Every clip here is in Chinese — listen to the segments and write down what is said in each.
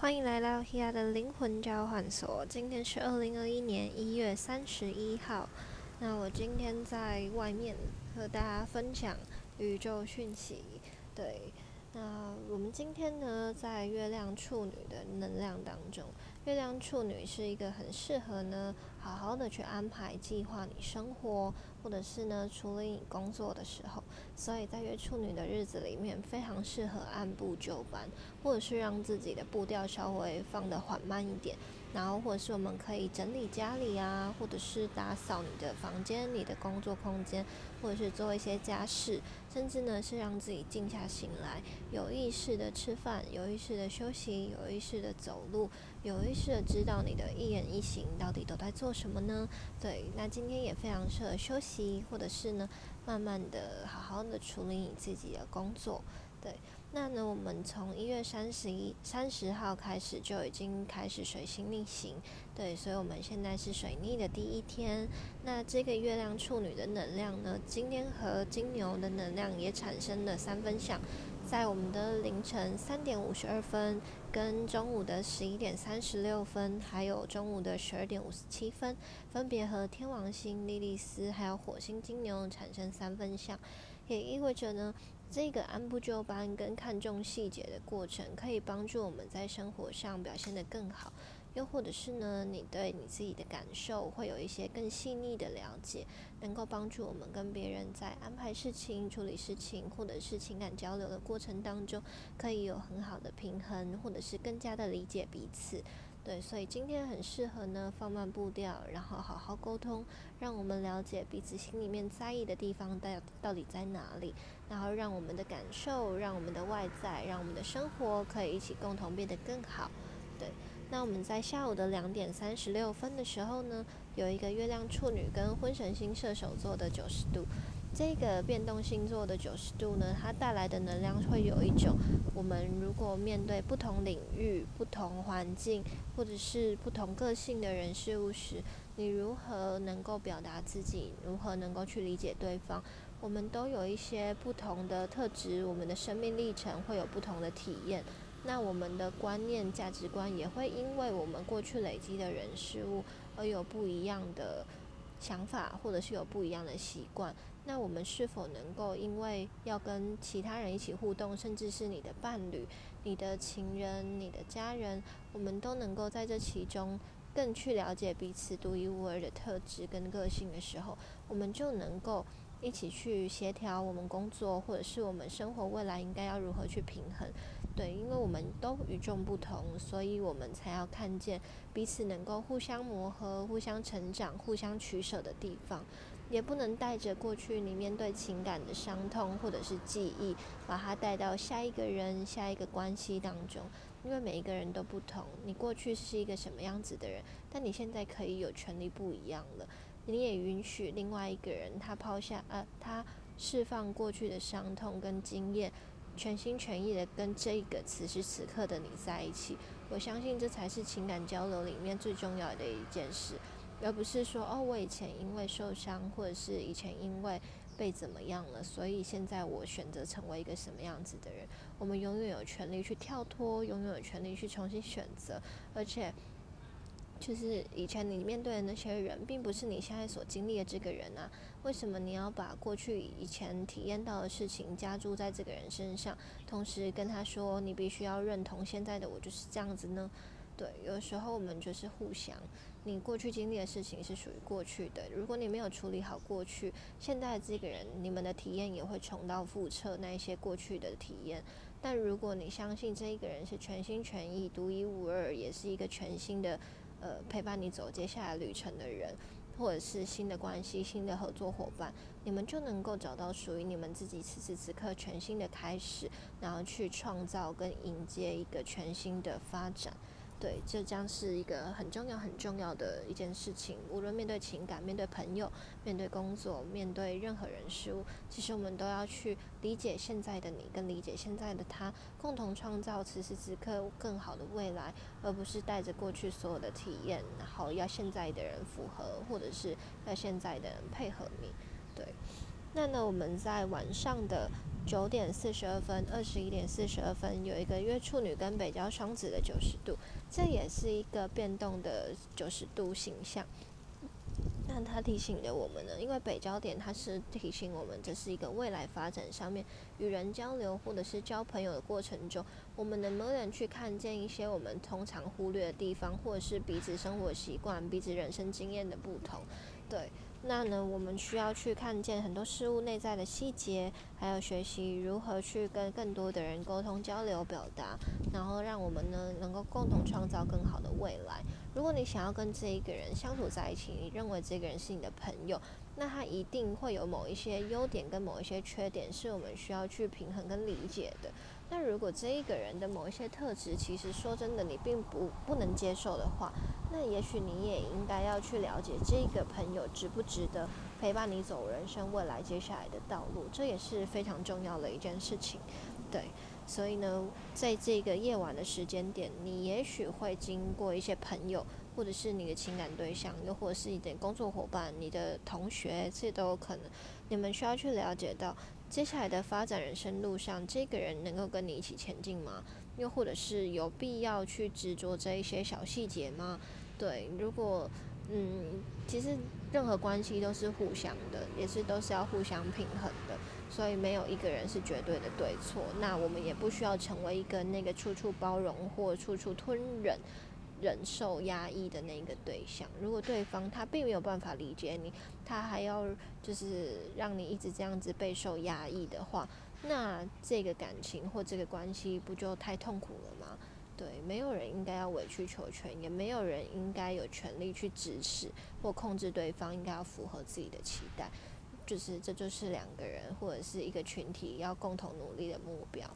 欢迎来到 Hia 的灵魂交换所。今天是二零二一年一月三十一号。那我今天在外面和大家分享宇宙讯息。对，那我们今天呢，在月亮处女的能量当中，月亮处女是一个很适合呢，好好的去安排计划你生活，或者是呢，处理你工作的时候。所以在月处女的日子里面，非常适合按部就班，或者是让自己的步调稍微放得缓慢一点。然后，或者是我们可以整理家里啊，或者是打扫你的房间、你的工作空间，或者是做一些家事，甚至呢是让自己静下心来，有意识的吃饭，有意识的休息，有意识的走路，有意识的知道你的一言一行到底都在做什么呢？对，那今天也非常适合休息，或者是呢慢慢的好好的处理你自己的工作，对。那呢，我们从一月三十一、三十号开始就已经开始水星逆行，对，所以我们现在是水逆的第一天。那这个月亮处女的能量呢，今天和金牛的能量也产生了三分相，在我们的凌晨三点五十二分、跟中午的十一点三十六分，还有中午的十二点五十七分，分别和天王星、莉莉丝还有火星金牛产生三分相，也意味着呢。这个按部就班跟看重细节的过程，可以帮助我们在生活上表现得更好。又或者是呢，你对你自己的感受会有一些更细腻的了解，能够帮助我们跟别人在安排事情、处理事情，或者是情感交流的过程当中，可以有很好的平衡，或者是更加的理解彼此。对，所以今天很适合呢，放慢步调，然后好好沟通，让我们了解彼此心里面在意的地方到到底在哪里，然后让我们的感受，让我们的外在，让我们的生活可以一起共同变得更好。对，那我们在下午的两点三十六分的时候呢，有一个月亮处女跟婚神星射手座的九十度。这个变动星座的九十度呢，它带来的能量会有一种，我们如果面对不同领域、不同环境，或者是不同个性的人事物时，你如何能够表达自己，如何能够去理解对方？我们都有一些不同的特质，我们的生命历程会有不同的体验，那我们的观念、价值观也会因为我们过去累积的人事物而有不一样的想法，或者是有不一样的习惯。那我们是否能够因为要跟其他人一起互动，甚至是你的伴侣、你的情人、你的家人，我们都能够在这其中更去了解彼此独一无二的特质跟个性的时候，我们就能够一起去协调我们工作或者是我们生活未来应该要如何去平衡。对，因为我们都与众不同，所以我们才要看见彼此能够互相磨合、互相成长、互相取舍的地方。也不能带着过去你面对情感的伤痛或者是记忆，把它带到下一个人、下一个关系当中。因为每一个人都不同，你过去是一个什么样子的人，但你现在可以有权利不一样了。你也允许另外一个人，他抛下呃，他释放过去的伤痛跟经验，全心全意的跟这个此时此刻的你在一起。我相信这才是情感交流里面最重要的一件事。而不是说哦，我以前因为受伤，或者是以前因为被怎么样了，所以现在我选择成为一个什么样子的人。我们永远有权利去跳脱，永远有权利去重新选择。而且，就是以前你面对的那些人，并不是你现在所经历的这个人啊。为什么你要把过去以前体验到的事情加注在这个人身上，同时跟他说你必须要认同现在的我就是这样子呢？对，有时候我们就是互相。你过去经历的事情是属于过去的，如果你没有处理好过去，现在的这个人，你们的体验也会重蹈覆辙那一些过去的体验。但如果你相信这一个人是全心全意、独一无二，也是一个全新的，呃，陪伴你走接下来旅程的人，或者是新的关系、新的合作伙伴，你们就能够找到属于你们自己此时此刻全新的开始，然后去创造跟迎接一个全新的发展。对，这将是一个很重要、很重要的一件事情。无论面对情感、面对朋友、面对工作、面对任何人事物，其实我们都要去理解现在的你，跟理解现在的他，共同创造此时此刻更好的未来，而不是带着过去所有的体验，然后要现在的人符合，或者是要现在的人配合你。对，那呢，我们在晚上的。九点四十二分、二十一点四十二分，有一个月处女跟北交双子的九十度，这也是一个变动的九十度形象。那它提醒着我们呢，因为北焦点它是提醒我们，这是一个未来发展上面与人交流或者是交朋友的过程中，我们能不能去看见一些我们通常忽略的地方，或者是彼此生活习惯、彼此人生经验的不同，对。那呢，我们需要去看见很多事物内在的细节，还有学习如何去跟更多的人沟通、交流、表达，然后让我们呢能够共同创造更好的未来。如果你想要跟这一个人相处在一起，你认为这个人是你的朋友，那他一定会有某一些优点跟某一些缺点，是我们需要去平衡跟理解的。那如果这一个人的某一些特质，其实说真的，你并不不能接受的话，那也许你也应该要去了解这个朋友值不值得陪伴你走人生未来接下来的道路，这也是非常重要的一件事情。对，所以呢，在这个夜晚的时间点，你也许会经过一些朋友，或者是你的情感对象，又或者是你的工作伙伴、你的同学，这都有可能。你们需要去了解到，接下来的发展人生路上，这个人能够跟你一起前进吗？又或者是有必要去执着这一些小细节吗？对，如果嗯，其实任何关系都是互相的，也是都是要互相平衡的，所以没有一个人是绝对的对错。那我们也不需要成为一个那个处处包容或处处吞忍。忍受压抑的那个对象，如果对方他并没有办法理解你，他还要就是让你一直这样子备受压抑的话，那这个感情或这个关系不就太痛苦了吗？对，没有人应该要委曲求全，也没有人应该有权利去指使或控制对方，应该要符合自己的期待，就是这就是两个人或者是一个群体要共同努力的目标。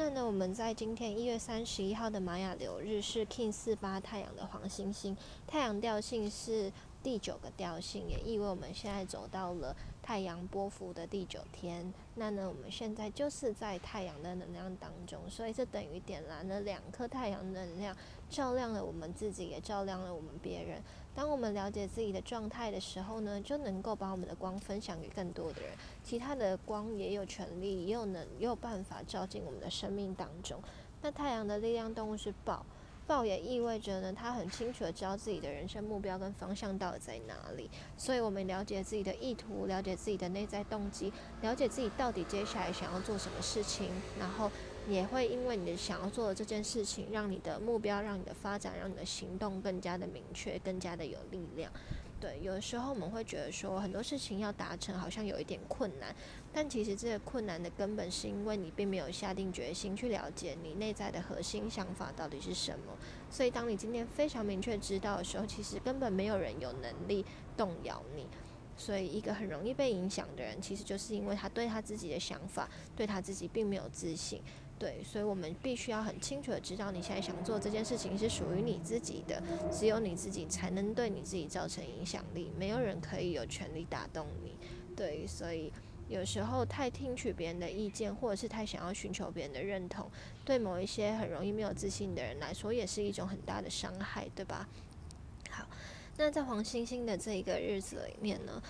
那呢，我们在今天一月三十一号的玛雅流日是 King 四八太阳的黄星星，太阳调性是第九个调性，也意味我们现在走到了太阳波幅的第九天。那呢，我们现在就是在太阳的能量当中，所以这等于点燃了两颗太阳能量，照亮了我们自己，也照亮了我们别人。当我们了解自己的状态的时候呢，就能够把我们的光分享给更多的人。其他的光也有权利，也有能，也有办法照进我们的生命当中。那太阳的力量动物是宝，报也意味着呢，他很清楚的知道自己的人生目标跟方向到底在哪里。所以，我们了解自己的意图，了解自己的内在动机，了解自己到底接下来想要做什么事情，然后。也会因为你的想要做的这件事情，让你的目标、让你的发展、让你的行动更加的明确、更加的有力量。对，有的时候我们会觉得说很多事情要达成好像有一点困难，但其实这个困难的根本是因为你并没有下定决心去了解你内在的核心想法到底是什么。所以当你今天非常明确知道的时候，其实根本没有人有能力动摇你。所以一个很容易被影响的人，其实就是因为他对他自己的想法、对他自己并没有自信。对，所以我们必须要很清楚的知道，你现在想做这件事情是属于你自己的，只有你自己才能对你自己造成影响力，没有人可以有权利打动你。对，所以有时候太听取别人的意见，或者是太想要寻求别人的认同，对某一些很容易没有自信的人来说，也是一种很大的伤害，对吧？好，那在黄星星的这一个日子里面呢？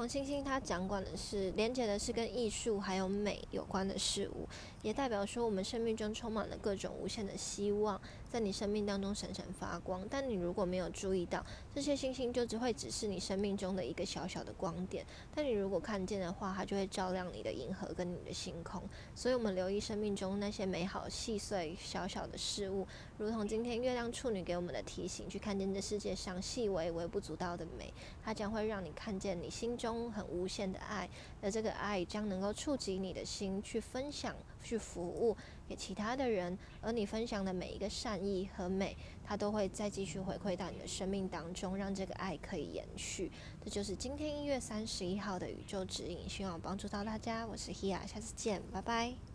黄星星他掌管的是连接的是跟艺术还有美有关的事物，也代表说我们生命中充满了各种无限的希望，在你生命当中闪闪发光。但你如果没有注意到，这些星星就只会只是你生命中的一个小小的光点。但你如果看见的话，它就会照亮你的银河跟你的星空。所以，我们留意生命中那些美好、细碎、小小的事物，如同今天月亮处女给我们的提醒，去看见这世界上细微、微不足道的美，它将会让你看见你心中。很无限的爱，而这个爱将能够触及你的心，去分享、去服务给其他的人，而你分享的每一个善意和美，它都会再继续回馈到你的生命当中，让这个爱可以延续。这就是今天一月三十一号的宇宙指引，希望帮助到大家。我是 Hia，下次见，拜拜。